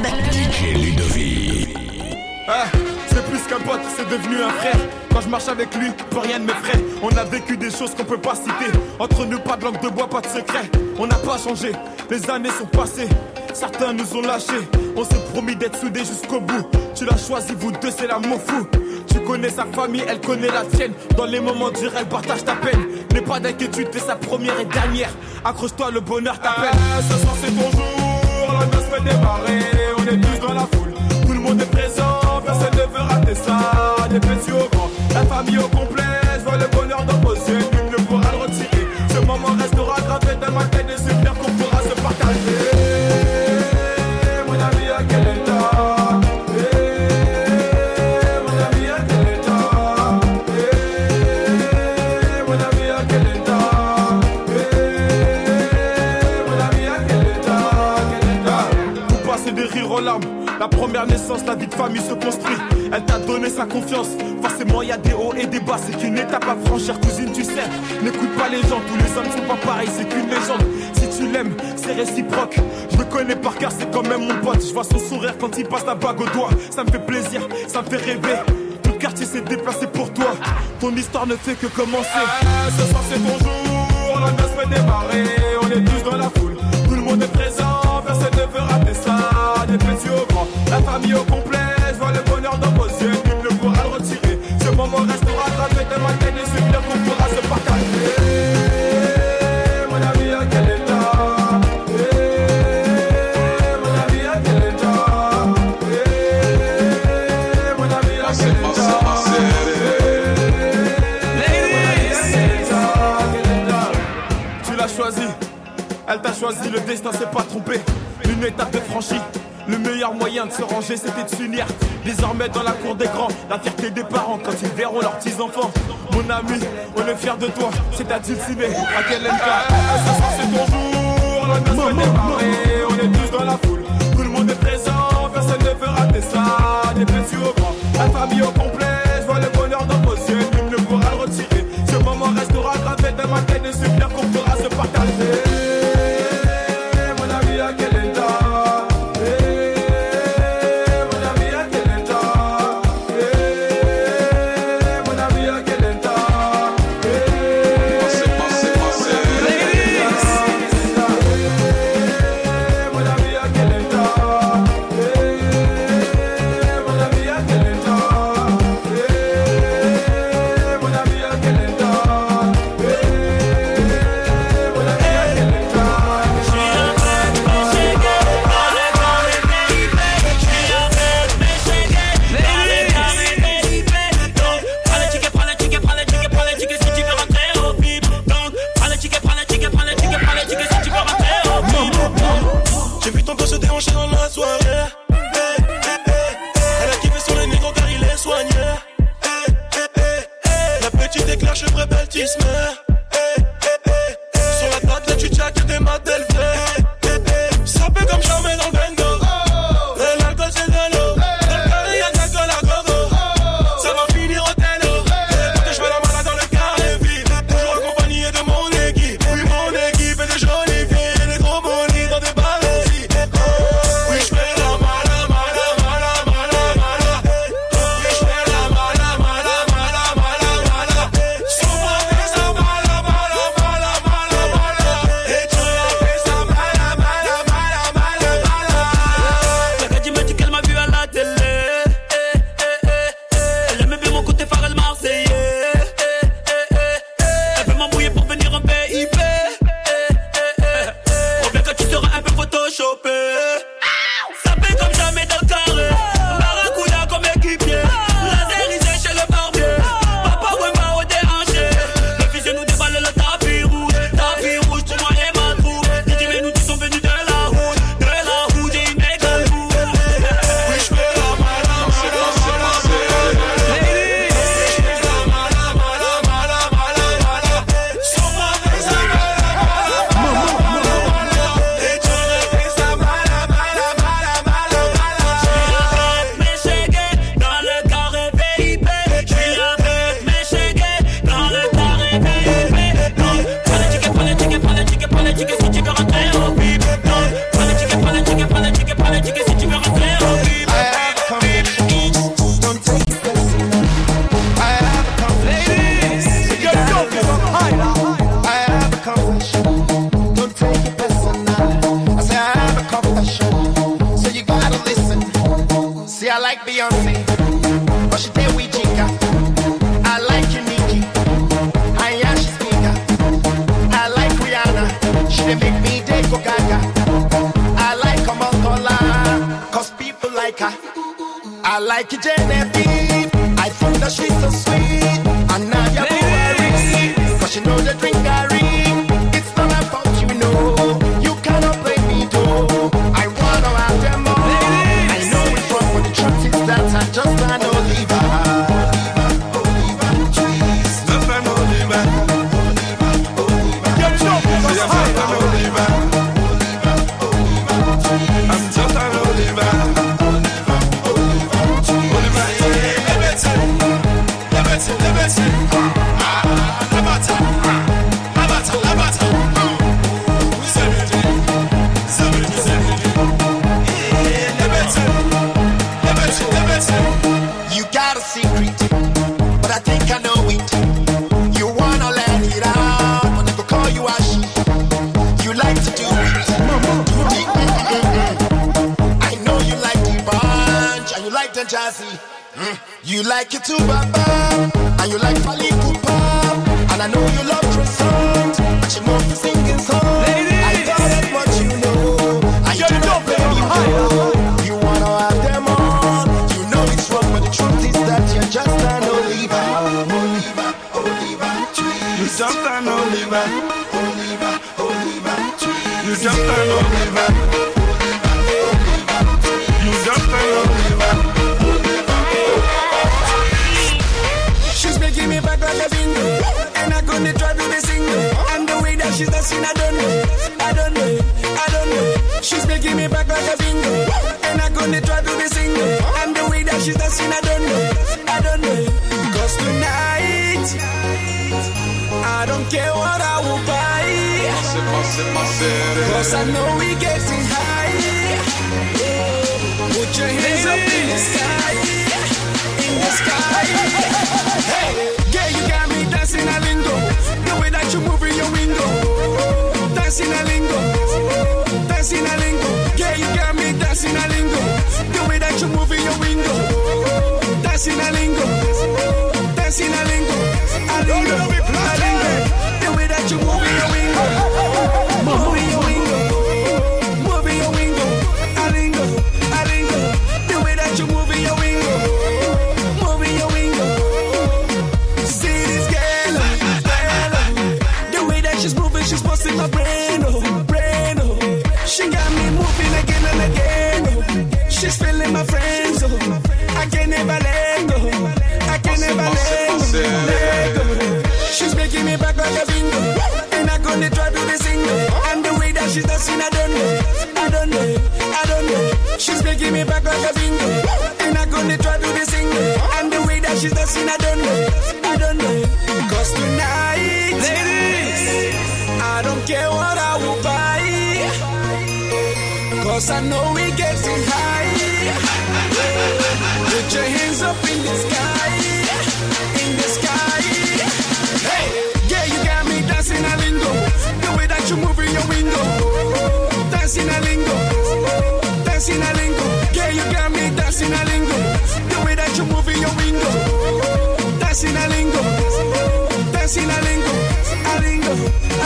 club. DJ Ludovic. Eh, c'est plus qu'un pote, c'est devenu un frère. Quand je marche avec lui, plus rien ne m'effraie. On a vécu des choses qu'on peut pas citer. Entre nous, pas de langue de bois, pas de secret. On n'a pas changé, les années sont passées. Certains nous ont lâchés. On s'est promis d'être soudés jusqu'au bout. Tu l'as choisi, vous deux, c'est l'amour fou. Tu connais sa famille, elle connaît la tienne. Dans les moments durs, elle partage ta peine. N'aie pas d'inquiétude, t'es sa première et dernière. Accroche-toi, le bonheur t'appelle. Ah, ce soir c'est ton jour, la noce fait démarrer, est tous dans la foule, tout le monde est présent, personne ne veut rater ça, des petits au grand, la famille au La naissance, la vie de famille se construit. Elle t'a donné sa confiance. Forcément, y a des hauts et des bas. C'est qu'une étape à franchir, cousine, tu sais. N'écoute pas les gens, tous les hommes sont pas pareils. C'est qu'une légende. Si tu l'aimes, c'est réciproque. Je le connais par cœur, c'est quand même mon pote. Je vois son sourire quand il passe la bague au doigt. Ça me fait plaisir, ça me fait rêver. Tout le quartier s'est déplacé pour toi. Ton histoire ne fait que commencer. Ah, ce soir c'est ton jour, la noce fait démarrer, on est tous dans la foule, tout le monde est présent, personne ne veut rater des petits au grand, la famille au complet, je vois le bonheur dans vos yeux, nul ne pourra le retirer, ce moment restera gravé dans ma tête et c'est bien qu'on pourra se partager. Mon ami à quel état? Mon ami à quel état? Mon ami à quel état? Tu l'as choisi, elle t'a choisi, le destin s'est pas trompé. Une étape de franchie, le meilleur moyen de se ranger c'était de s'unir. Désormais dans la cour des grands, la fierté des parents quand ils verront leurs petits-enfants. Mon ami, on est fiers de toi, c'est ta dulcinée, à quel Ce soir c'est ton jour, la noce fait démarrer, on est tous dans la foule, tout le monde est présent, personne ne veut rater ça, des petits au grand, la famille au complet, like Beyonce, she tell we chica. I like you, Nicki. She speaker. I like Rihanna. She make me day go gaga. I like her people like her. I like you, Genevieve. I think that she's so sweet. And now you're worried, cause she know the drink I read. and Jazzy. Mm. You like it too, Baba. And you like Fally Cooper. And I know you love croissant. And she more to singing songs. Ladies. I thought it what you know. I you know very well. You wanna have them on. You know it's wrong, but the truth is that you're just an Oliver. Oliver, Oliver, twist. You're just an Oliver. Oliver, Oliver, twist. You're just an Oliver. bingo. And I couldn't try to be single. And the way that she's dancing, I don't know. I don't know. I don't know. She's making me back like a bingo. And I couldn't try to be single. And the way that she's dancing, I don't know. I don't know. Cause tonight, I don't care what I will buy. Cause I know we getting a bingo. In a try to be single. And the way that she's dancing, I don't know. I don't know. Cause tonight, ladies, I don't care what I will buy. Cause I know we getting high. Put your hands up in the sky. In the sky. Hey, you got me dancing a lingo. The way that you move.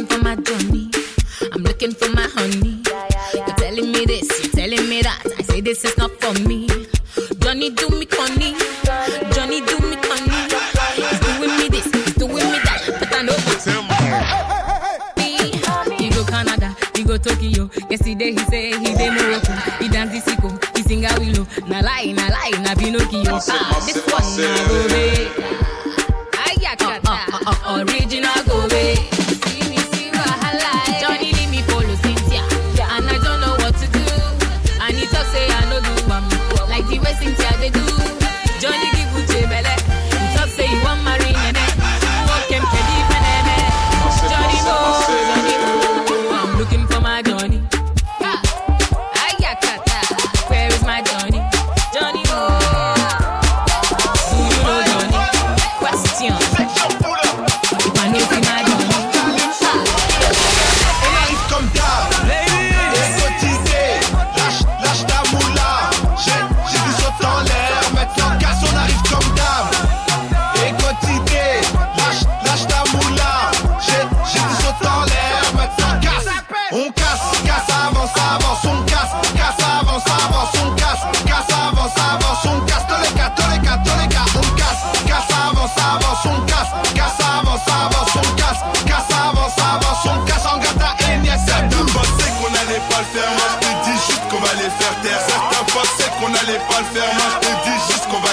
looking for my Johnny. I'm looking for my honey. You're telling me this, you're telling me that. I say this is not for me. Johnny, do me funny. Johnny, do me funny. He's doing me this, he's doing me that, but I know it's him. He go Canada, he go Tokyo. Yesterday he say he dey Morocco. He dance the sicko, he sing a willow. Na lie, na lie, na Pinocchio. Ah, this one na go.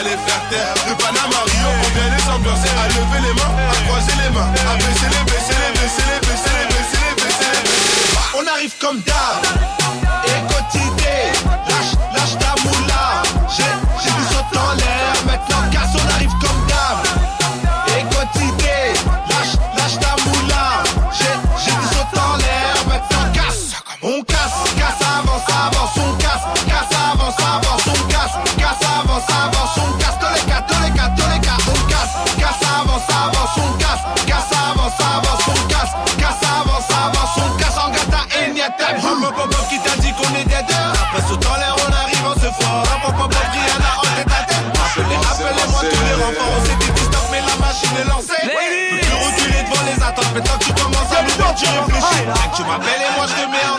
les on vient les ambiancer À lever les mains, à croiser les mains À baisser les, baisser les, baisser les, baisser les, baisser les, les, baisser les On arrive comme d'hab. Et Lâche, lâche ta moula. J'ai, j'ai en l'air casse, on arrive comme d'hab. Lâche, lâche ta moula. J'ai, j'ai en l'air Maintenant casse, on casse, casse, avance, avance, on casse. t'attends, mais tant que tu commences à me voir, tu réfléchis. Tant que tu m'appelles et moi je te mets en